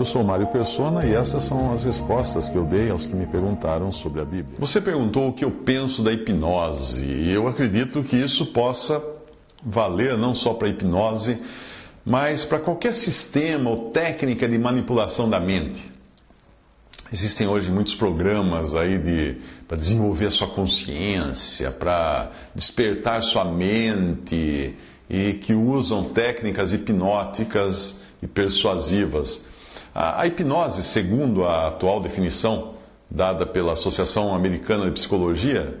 Eu sou Mário Persona e essas são as respostas que eu dei aos que me perguntaram sobre a Bíblia. Você perguntou o que eu penso da hipnose, e eu acredito que isso possa valer não só para a hipnose, mas para qualquer sistema ou técnica de manipulação da mente. Existem hoje muitos programas aí de para desenvolver a sua consciência, para despertar sua mente e que usam técnicas hipnóticas e persuasivas. A, a hipnose, segundo a atual definição dada pela Associação Americana de Psicologia,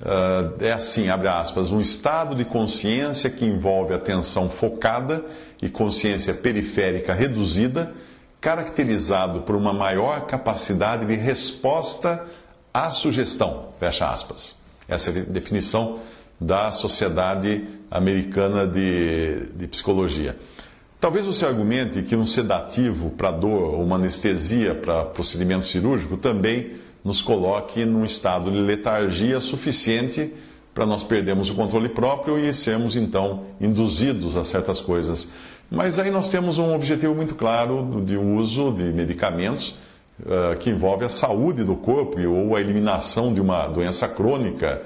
uh, é assim, abre aspas, um estado de consciência que envolve atenção focada e consciência periférica reduzida, caracterizado por uma maior capacidade de resposta à sugestão, fecha aspas. Essa é a definição da Sociedade Americana de, de Psicologia. Talvez você argumente que um sedativo para dor ou uma anestesia para procedimento cirúrgico também nos coloque num estado de letargia suficiente para nós perdermos o controle próprio e sermos então induzidos a certas coisas. Mas aí nós temos um objetivo muito claro de uso de medicamentos uh, que envolve a saúde do corpo ou a eliminação de uma doença crônica,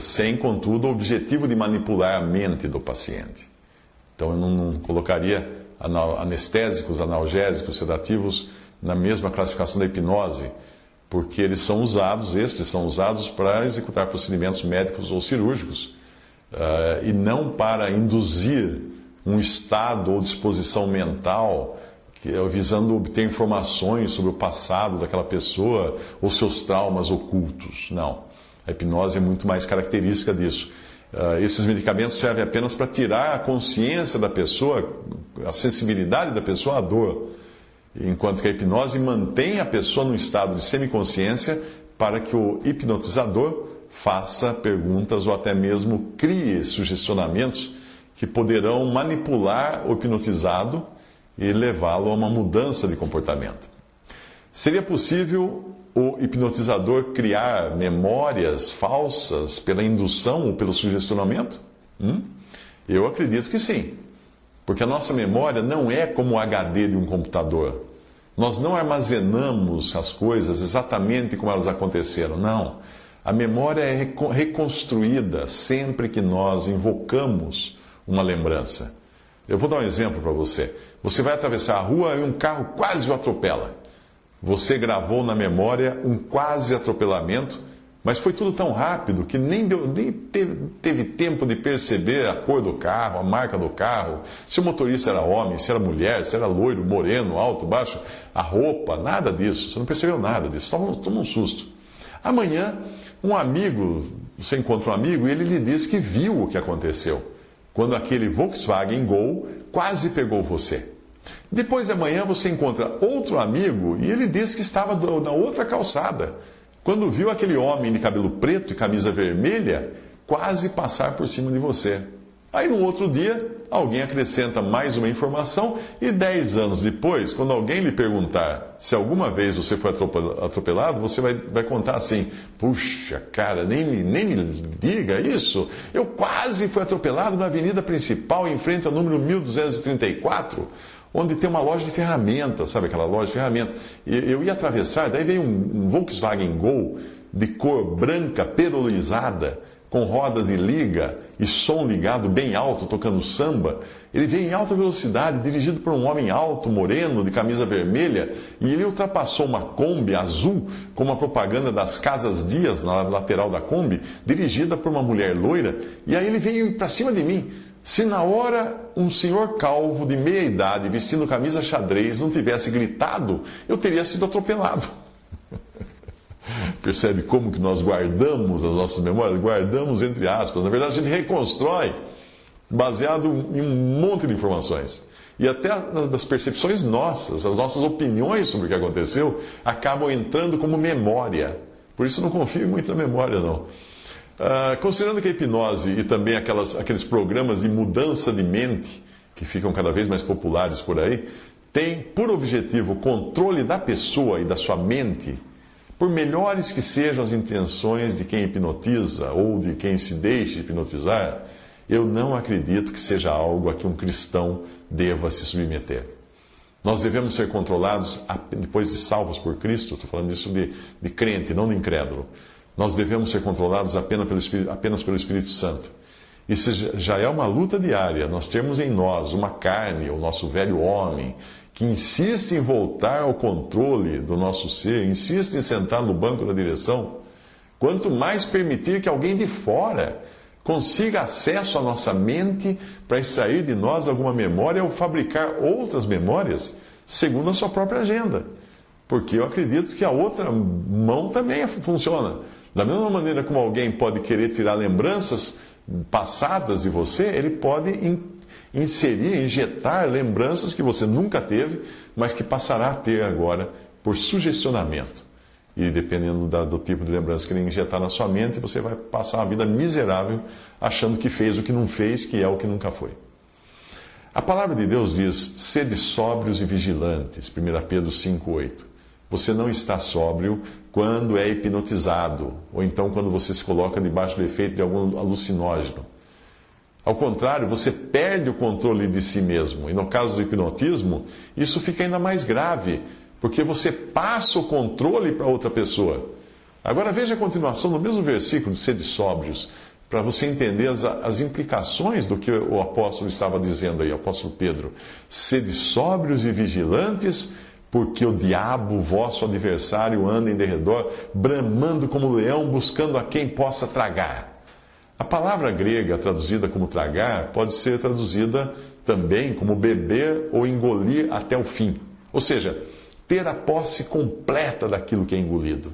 sem, contudo, o objetivo de manipular a mente do paciente. Então eu não, não colocaria anestésicos, analgésicos, sedativos na mesma classificação da hipnose, porque eles são usados, estes são usados para executar procedimentos médicos ou cirúrgicos, uh, e não para induzir um estado ou disposição mental que, visando obter informações sobre o passado daquela pessoa ou seus traumas ocultos. Não. A hipnose é muito mais característica disso. Uh, esses medicamentos servem apenas para tirar a consciência da pessoa, a sensibilidade da pessoa à dor, enquanto que a hipnose mantém a pessoa no estado de semiconsciência para que o hipnotizador faça perguntas ou até mesmo crie sugestionamentos que poderão manipular o hipnotizado e levá-lo a uma mudança de comportamento. Seria possível o hipnotizador criar memórias falsas pela indução ou pelo sugestionamento? Hum? Eu acredito que sim. Porque a nossa memória não é como o HD de um computador. Nós não armazenamos as coisas exatamente como elas aconteceram. Não. A memória é reconstruída sempre que nós invocamos uma lembrança. Eu vou dar um exemplo para você. Você vai atravessar a rua e um carro quase o atropela. Você gravou na memória um quase atropelamento, mas foi tudo tão rápido que nem, deu, nem teve, teve, tempo de perceber a cor do carro, a marca do carro, se o motorista era homem, se era mulher, se era loiro, moreno, alto, baixo, a roupa, nada disso. Você não percebeu nada disso, toma, toma um susto. Amanhã, um amigo, você encontra um amigo e ele lhe diz que viu o que aconteceu, quando aquele Volkswagen Gol quase pegou você. Depois de manhã você encontra outro amigo e ele diz que estava na outra calçada, quando viu aquele homem de cabelo preto e camisa vermelha quase passar por cima de você. Aí no outro dia, alguém acrescenta mais uma informação e dez anos depois, quando alguém lhe perguntar se alguma vez você foi atropelado, você vai, vai contar assim: Puxa, cara, nem nem me diga isso. Eu quase fui atropelado na avenida principal, em frente ao número 1234 onde tem uma loja de ferramentas, sabe aquela loja de ferramentas? Eu ia atravessar, daí veio um, Volkswagen Gol de cor branca, perolizada, com roda de liga e som ligado bem alto, tocando samba. Ele veio em alta velocidade, dirigido por um homem alto, moreno, de camisa vermelha, e ele ultrapassou uma Kombi azul com uma propaganda das Casas Dias na lateral da Kombi, dirigida por uma mulher loira, e aí ele veio para cima de mim. Se na hora um senhor calvo de meia idade, vestindo camisa xadrez, não tivesse gritado, eu teria sido atropelado. Percebe como que nós guardamos as nossas memórias? Guardamos entre aspas. Na verdade, a gente reconstrói baseado em um monte de informações. E até das percepções nossas, as nossas opiniões sobre o que aconteceu, acabam entrando como memória. Por isso não confio muito na memória, não. Uh, considerando que a hipnose e também aquelas, aqueles programas de mudança de mente, que ficam cada vez mais populares por aí, tem por objetivo o controle da pessoa e da sua mente, por melhores que sejam as intenções de quem hipnotiza ou de quem se deixa hipnotizar, eu não acredito que seja algo a que um cristão deva se submeter. Nós devemos ser controlados depois de salvos por Cristo, estou falando disso de, de crente, não de incrédulo. Nós devemos ser controlados apenas pelo, Espírito, apenas pelo Espírito Santo. Isso já é uma luta diária. Nós temos em nós uma carne, o nosso velho homem, que insiste em voltar ao controle do nosso ser, insiste em sentar no banco da direção. Quanto mais permitir que alguém de fora consiga acesso à nossa mente para extrair de nós alguma memória ou fabricar outras memórias, segundo a sua própria agenda. Porque eu acredito que a outra mão também funciona. Da mesma maneira como alguém pode querer tirar lembranças passadas de você, ele pode inserir, injetar lembranças que você nunca teve, mas que passará a ter agora por sugestionamento. E dependendo da, do tipo de lembrança que ele injetar na sua mente, você vai passar uma vida miserável achando que fez o que não fez, que é o que nunca foi. A palavra de Deus diz: sede sóbrios e vigilantes, 1 Pedro 5,8. Você não está sóbrio quando é hipnotizado, ou então quando você se coloca debaixo do efeito de algum alucinógeno. Ao contrário, você perde o controle de si mesmo. E no caso do hipnotismo, isso fica ainda mais grave, porque você passa o controle para outra pessoa. Agora veja a continuação do mesmo versículo de sede sóbrios, para você entender as, as, implicações do que o apóstolo estava dizendo aí, o apóstolo Pedro. Sede sóbrios e vigilantes, porque o diabo, vosso adversário, anda em derredor, bramando como leão, buscando a quem possa tragar. A palavra grega traduzida como tragar pode ser traduzida também como beber ou engolir até o fim. Ou seja, ter a posse completa daquilo que é engolido.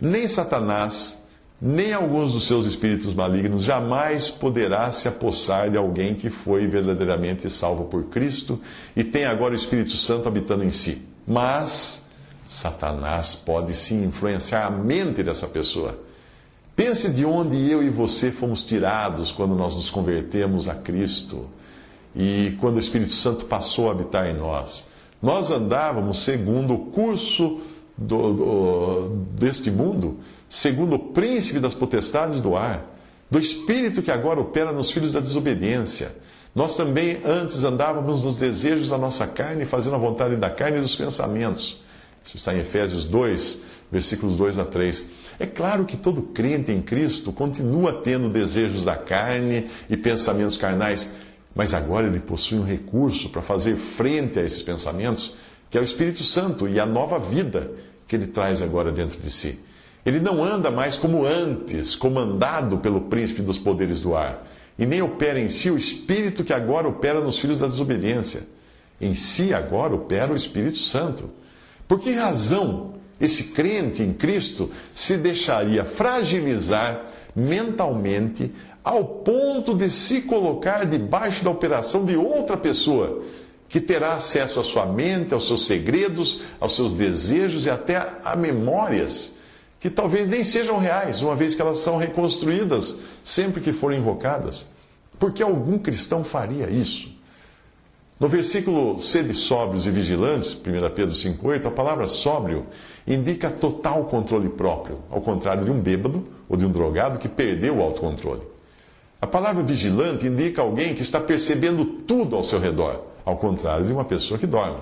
Nem Satanás, nem alguns dos seus espíritos malignos jamais poderá se apossar de alguém que foi verdadeiramente salvo por Cristo e tem agora o Espírito Santo habitando em si. Mas Satanás pode sim influenciar a mente dessa pessoa. Pense de onde eu e você fomos tirados quando nós nos convertemos a Cristo e quando o Espírito Santo passou a habitar em nós. Nós andávamos segundo o curso do, do, deste mundo segundo o príncipe das potestades do ar, do espírito que agora opera nos filhos da desobediência. Nós também antes andávamos nos desejos da nossa carne, fazendo a vontade da carne e dos pensamentos. Isso está em Efésios 2, versículos 2 a 3. É claro que todo crente em Cristo continua tendo desejos da carne e pensamentos carnais, mas agora ele possui um recurso para fazer frente a esses pensamentos, que é o Espírito Santo e a nova vida que ele traz agora dentro de si. Ele não anda mais como antes, comandado pelo príncipe dos poderes do ar, e nem opera em si o espírito que agora opera nos filhos da desobediência. Em si agora opera o Espírito Santo. Por que razão esse crente em Cristo se deixaria fragilizar mentalmente ao ponto de se colocar debaixo da operação de outra pessoa, que terá acesso à sua mente, aos seus segredos, aos seus desejos e até a memórias que talvez nem sejam reais, uma vez que elas são reconstruídas sempre que forem invocadas. Porque algum cristão faria isso? No versículo sede sóbrios e vigilantes, 1 Pedro 5,8, a palavra sóbrio indica total controle próprio, ao contrário de um bêbado ou de um drogado que perdeu o autocontrole. A palavra vigilante indica alguém que está percebendo tudo ao seu redor, ao contrário de uma pessoa que dorme.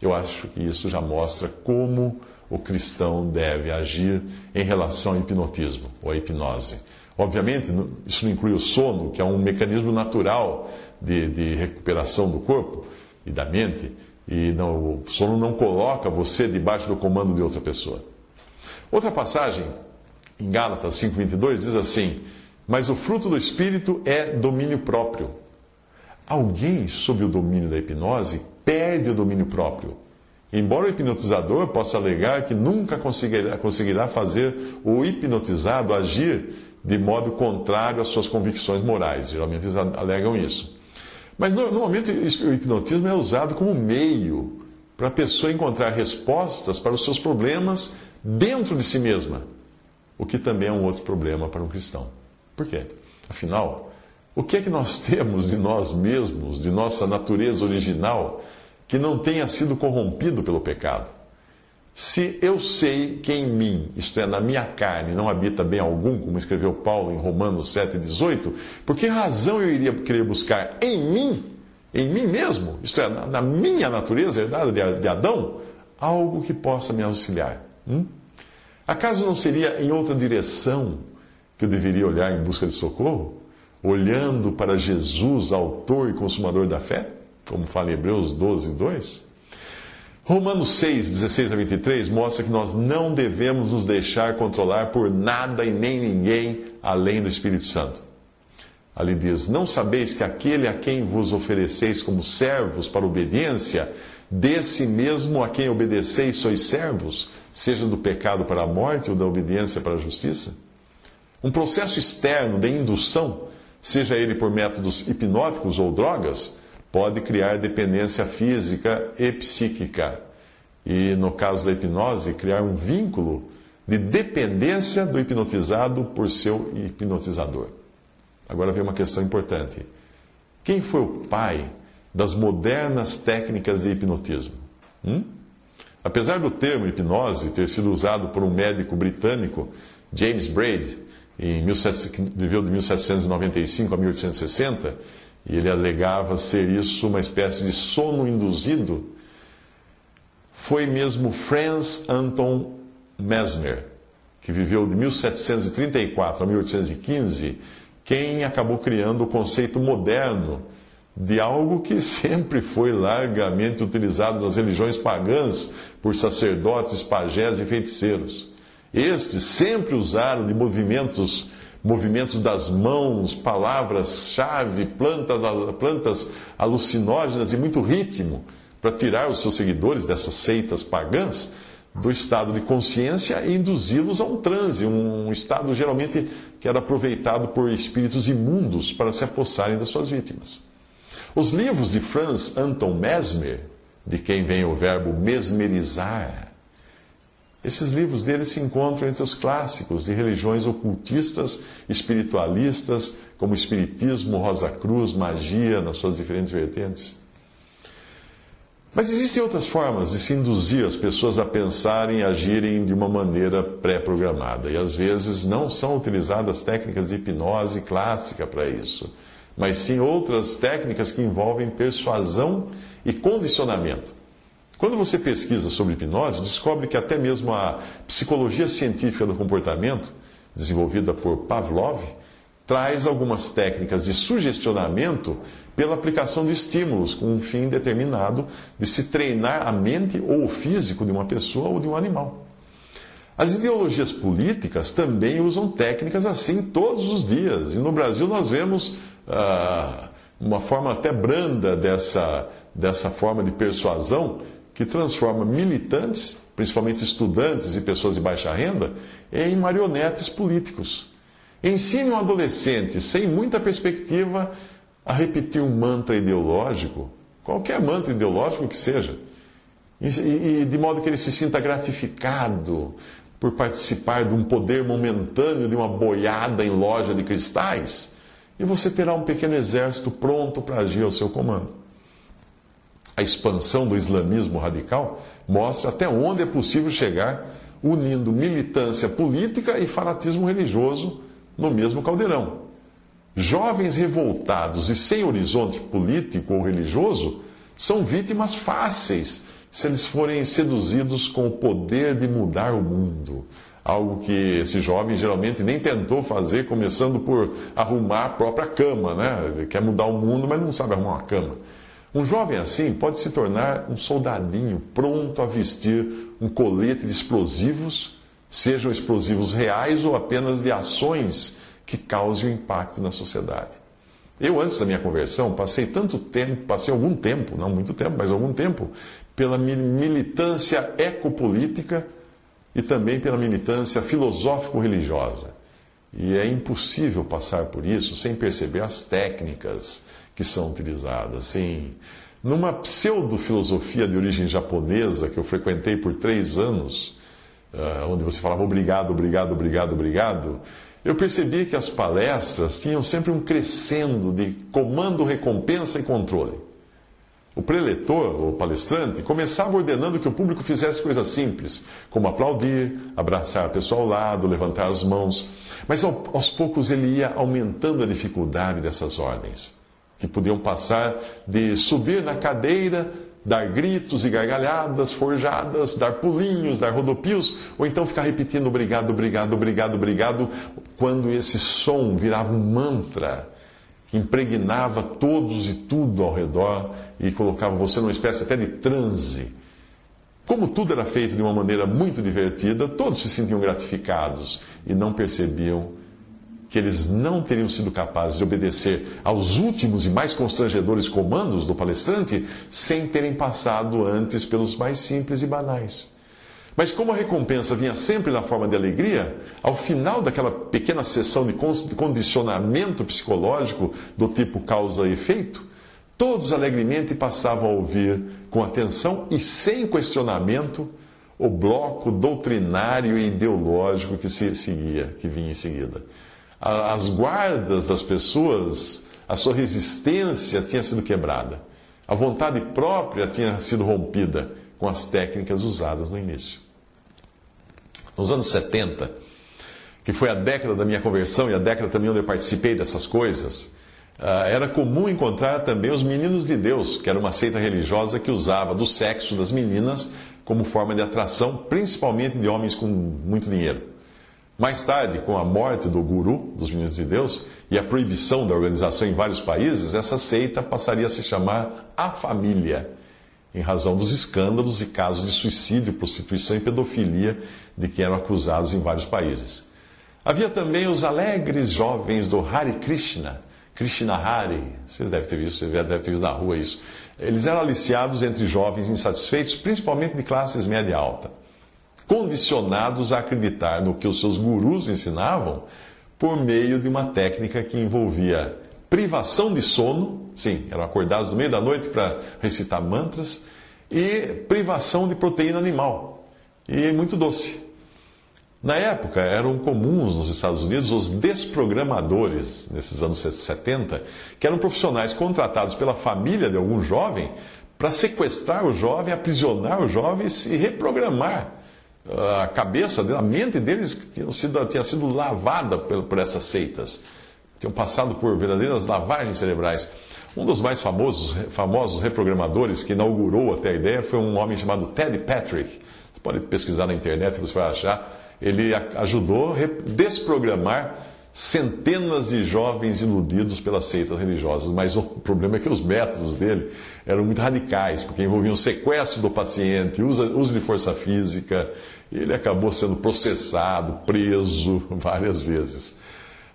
Eu acho que isso já mostra como o cristão deve agir em relação ao hipnotismo ou à hipnose. Obviamente, isso não inclui o sono, que é um mecanismo natural de, de recuperação do corpo e da mente, e não, o sono não coloca você debaixo do comando de outra pessoa. Outra passagem, em Gálatas 5,22, diz assim: Mas o fruto do Espírito é domínio próprio. Alguém sob o domínio da hipnose perde o domínio próprio Embora o hipnotizador possa alegar que nunca conseguirá, conseguirá fazer o hipnotizado agir de modo contrário às suas convicções morais. Geralmente eles alegam isso. Mas normalmente o hipnotismo é usado como meio para a pessoa encontrar respostas para os seus problemas dentro de si mesma, o que também é um outro problema para um cristão. Por quê? Afinal, o que é que nós temos de nós mesmos, de nossa natureza original, que não tenha sido corrompido pelo pecado? Se eu sei que em mim, isto é, na minha carne, não habita bem algum, como escreveu Paulo em Romanos 7,18, por que razão eu iria querer buscar em mim, em mim mesmo, isto é, na minha natureza herdada de Adão, algo que possa me auxiliar? Hum? Acaso não seria em outra direção que eu deveria olhar em busca de socorro? Olhando para Jesus, autor e consumador da fé? Como fala em Hebreus 12, 2? Romanos 6, 16 a 23 mostra que nós não devemos nos deixar controlar por nada e nem ninguém além do Espírito Santo. Ali diz: Não sabeis que aquele a quem vos ofereceis como servos para obediência, desse mesmo a quem obedeceis sois servos, seja do pecado para a morte ou da obediência para a justiça? Um processo externo de indução, seja ele por métodos hipnóticos ou drogas, pode criar dependência física e psíquica. E, no caso da hipnose, criar um vínculo de dependência do hipnotizado por seu hipnotizador. Agora vem uma questão importante. Quem foi o pai das modernas técnicas de hipnotismo? Hum? Apesar do termo hipnose ter sido usado por um médico britânico, James Braid, em 17, viveu de 1795 a 1860, e ele alegava ser isso uma espécie de sono induzido, foi mesmo Franz Anton Mesmer, que viveu de 1734 a 1815, quem acabou criando o conceito moderno de algo que sempre foi largamente utilizado nas religiões pagãs por sacerdotes, pajés e feiticeiros. Estes sempre usaram de movimentos movimentos das mãos, palavras-chave, plantas, plantas alucinógenas e muito ritmo para tirar os seus seguidores dessas seitas pagãs do estado de consciência e induzi-los a um transe, um estado geralmente que era aproveitado por espíritos imundos para se apossarem das suas vítimas. Os livros de Franz Anton Mesmer, de quem vem o verbo mesmerizar, esses livros dele se encontram entre os clássicos de religiões ocultistas, espiritualistas, como Espiritismo, Rosa Cruz, magia, nas suas diferentes vertentes. Mas existem outras formas de se induzir as pessoas a pensarem e agirem de uma maneira pré-programada. E às vezes não são utilizadas técnicas de hipnose clássica para isso, mas sim outras técnicas que envolvem persuasão e condicionamento. Quando você pesquisa sobre hipnose, descobre que até mesmo a psicologia científica do comportamento, desenvolvida por Pavlov, traz algumas técnicas de sugestionamento pela aplicação de estímulos com um fim determinado de se treinar a mente ou o físico de uma pessoa ou de um animal. As ideologias políticas também usam técnicas assim todos os dias. E no Brasil nós vemos ah, uma forma até branda dessa, dessa forma de persuasão que transforma militantes, principalmente estudantes e pessoas de baixa renda, em marionetes políticos. Ensine um adolescente sem muita perspectiva a repetir um mantra ideológico, qualquer mantra ideológico que seja, e, de modo que ele se sinta gratificado por participar de um poder momentâneo de uma boiada em loja de cristais, e você terá um pequeno exército pronto para agir ao seu comando a expansão do islamismo radical mostra até onde é possível chegar unindo militância política e fanatismo religioso no mesmo caldeirão. Jovens revoltados e sem horizonte político ou religioso são vítimas fáceis se eles forem seduzidos com o poder de mudar o mundo. Algo que esse jovem geralmente nem tentou fazer, começando por arrumar a própria cama, né? Ele quer mudar o mundo, mas não sabe arrumar uma cama. Um jovem assim pode se tornar um soldadinho pronto a vestir um colete de explosivos, sejam explosivos reais ou apenas de ações que causem um impacto na sociedade. Eu, antes da minha conversão, passei tanto tempo, passei algum tempo, não muito tempo, mas algum tempo, pela militância ecopolítica e também pela militância filosófico-religiosa. E é impossível passar por isso sem perceber as técnicas que são utilizadas. Sim, numa pseudo-filosofia de origem japonesa que eu frequentei por três anos, uh, onde você falava obrigado, obrigado, obrigado, obrigado, eu percebi que as palestras tinham sempre um crescendo de comando, recompensa e controle. O preletor, ou palestrante, começava ordenando que o público fizesse coisas simples, como aplaudir, abraçar a pessoa ao lado, levantar as mãos. Mas aos poucos ele ia aumentando a dificuldade dessas ordens, que podiam passar de subir na cadeira, dar gritos e gargalhadas forjadas, dar pulinhos, dar rodopios, ou então ficar repetindo obrigado, obrigado, obrigado, obrigado, quando esse som virava um mantra que impregnava todos e tudo ao redor e colocava você numa espécie até de transe. Como tudo era feito de uma maneira muito divertida, todos se sentiam gratificados e não percebiam que eles não teriam sido capazes de obedecer aos últimos e mais constrangedores comandos do palestrante sem terem passado antes pelos mais simples e banais. Mas como a recompensa vinha sempre na forma de alegria, ao final daquela pequena sessão de condicionamento psicológico do tipo causa e efeito, todos alegremente passavam a ouvir com atenção e sem questionamento o bloco doutrinário e ideológico que se seguia, que vinha em seguida. As guardas das pessoas, a sua resistência tinha sido quebrada. A vontade própria tinha sido rompida com as técnicas usadas no início. Nos anos 70, que foi a década da minha conversão e a década também onde eu participei dessas coisas, ah, era comum encontrar também os meninos de Deus, que era uma seita religiosa que usava do sexo das meninas como forma de atração, principalmente de homens com muito dinheiro. Mais tarde, com a morte do guru dos meninos de Deus e a proibição da organização em vários países, essa seita passaria a se chamar A Família em razão dos escândalos e casos de suicídio, prostituição e pedofilia de que eram acusados em vários países. Havia também os alegres jovens do Hare Krishna, Krishna Hari, vocês devem ter visto, você deve ter visto na rua isso. Eles eram aliciados entre jovens insatisfeitos, principalmente de classes média alta, condicionados a acreditar no que os seus gurus ensinavam por meio de uma técnica que envolvia privação de sono, sim, eram acordados no meio da noite para recitar mantras, e privação de proteína animal, e muito doce. Na época, eram comuns nos Estados Unidos os desprogramadores, nesses anos 70, que eram profissionais contratados pela família de algum jovem para sequestrar o jovem, aprisionar o jovem e reprogramar a cabeça, a mente deles tinha sido, tinha sido lavada por, por essas seitas tinham passado por verdadeiras lavagens cerebrais. Um dos mais famosos, famosos reprogramadores que inaugurou até a ideia foi um homem chamado Ted Patrick. Você pode pesquisar na internet, você vai achar. Ele ajudou a desprogramar centenas de jovens iludidos pelas seitas religiosas, mas o problema é que os métodos dele eram muito radicais, porque envolviam sequestro do paciente, uso, de força física, ele acabou sendo processado, preso várias vezes.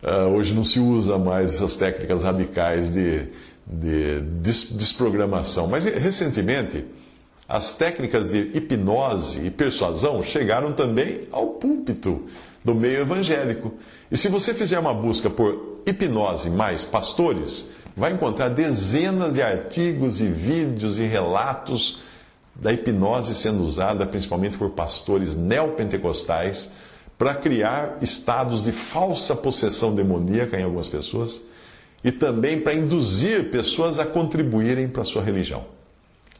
Uh, hoje não se usa mais essas técnicas radicais de, de des desprogramação. Mas recentemente, as técnicas de hipnose e persuasão chegaram também ao púlpito do meio evangélico. E se você fizer uma busca por hipnose mais pastores, vai encontrar dezenas de artigos e vídeos e relatos da hipnose sendo usada principalmente por pastores neopentecostais para criar estados de falsa possessão demoníaca em algumas pessoas e também para induzir pessoas a contribuírem para a sua religião.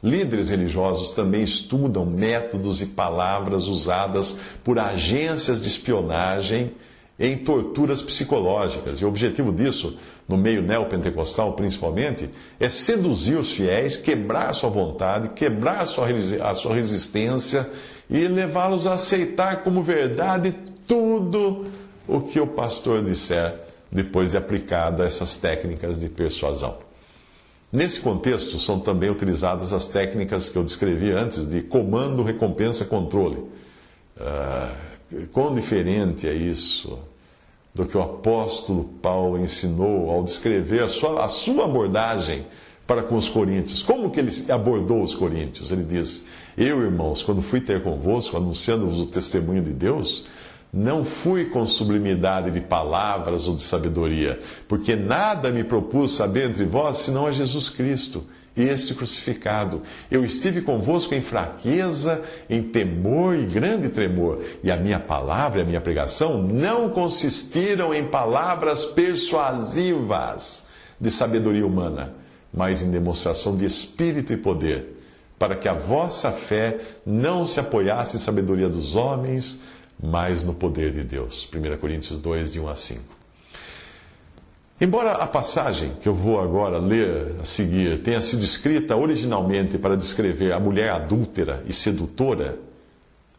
Líderes religiosos também estudam métodos e palavras usadas por agências de espionagem em torturas psicológicas. E o objetivo disso, no meio neopentecostal principalmente, é seduzir os fiéis, quebrar a sua vontade, quebrar a sua, a sua resistência e levá-los a aceitar como verdade tudo o que o pastor disser depois de aplicada essas técnicas de persuasão. Nesse contexto, são também utilizadas as técnicas que eu descrevi antes de comando, recompensa, controle. Uh, quão diferente é isso do que o apóstolo Paulo ensinou ao descrever a sua, a sua abordagem para com os coríntios. Como que ele abordou os coríntios? Ele diz: Eu, irmãos, quando fui ter convosco, anunciando-vos o testemunho de Deus, Não fui com sublimidade de palavras ou de sabedoria, porque nada me propus saber entre vós senão a Jesus Cristo este crucificado. Eu estive convosco em fraqueza, em temor e grande tremor, e a minha palavra e a minha pregação não consistiram em palavras persuasivas de sabedoria humana, mas em demonstração de espírito e poder, para que a vossa fé não se apoiasse em sabedoria dos homens, mas no poder de Deus. 1 Coríntios 2, de 1 a 5. Embora a passagem que eu vou agora ler a seguir tenha sido escrita originalmente para descrever a mulher adúltera e sedutora,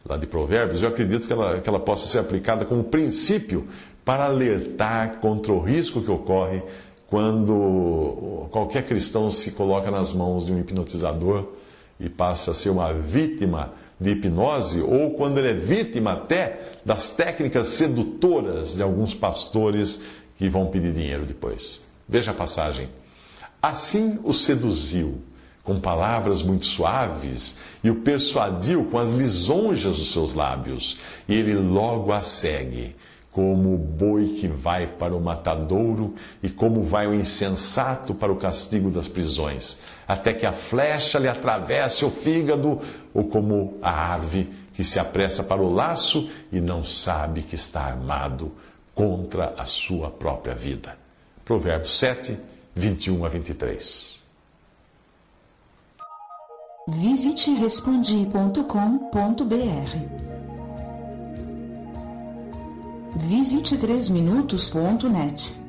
lá de Provérbios, eu acredito que ela, que ela possa ser aplicada como princípio para alertar contra o risco que ocorre quando qualquer cristão se coloca nas mãos de um hipnotizador e passa a ser uma vítima de hipnose, ou quando ele é vítima até das técnicas sedutoras de alguns pastores que vão pedir dinheiro depois. Veja a passagem. Assim o seduziu com palavras muito suaves e o persuadiu com as lisonjas dos seus lábios. E ele logo a segue, como o boi que vai para o matadouro e como vai o insensato para o castigo das prisões, até que a flecha lhe atravesse o fígado, ou como a ave que se apressa para o laço e não sabe que está armado contra a sua própria vida. Provérbios 7, 21 a 23. Visite respondi.com.br. Visite 3minutos.net.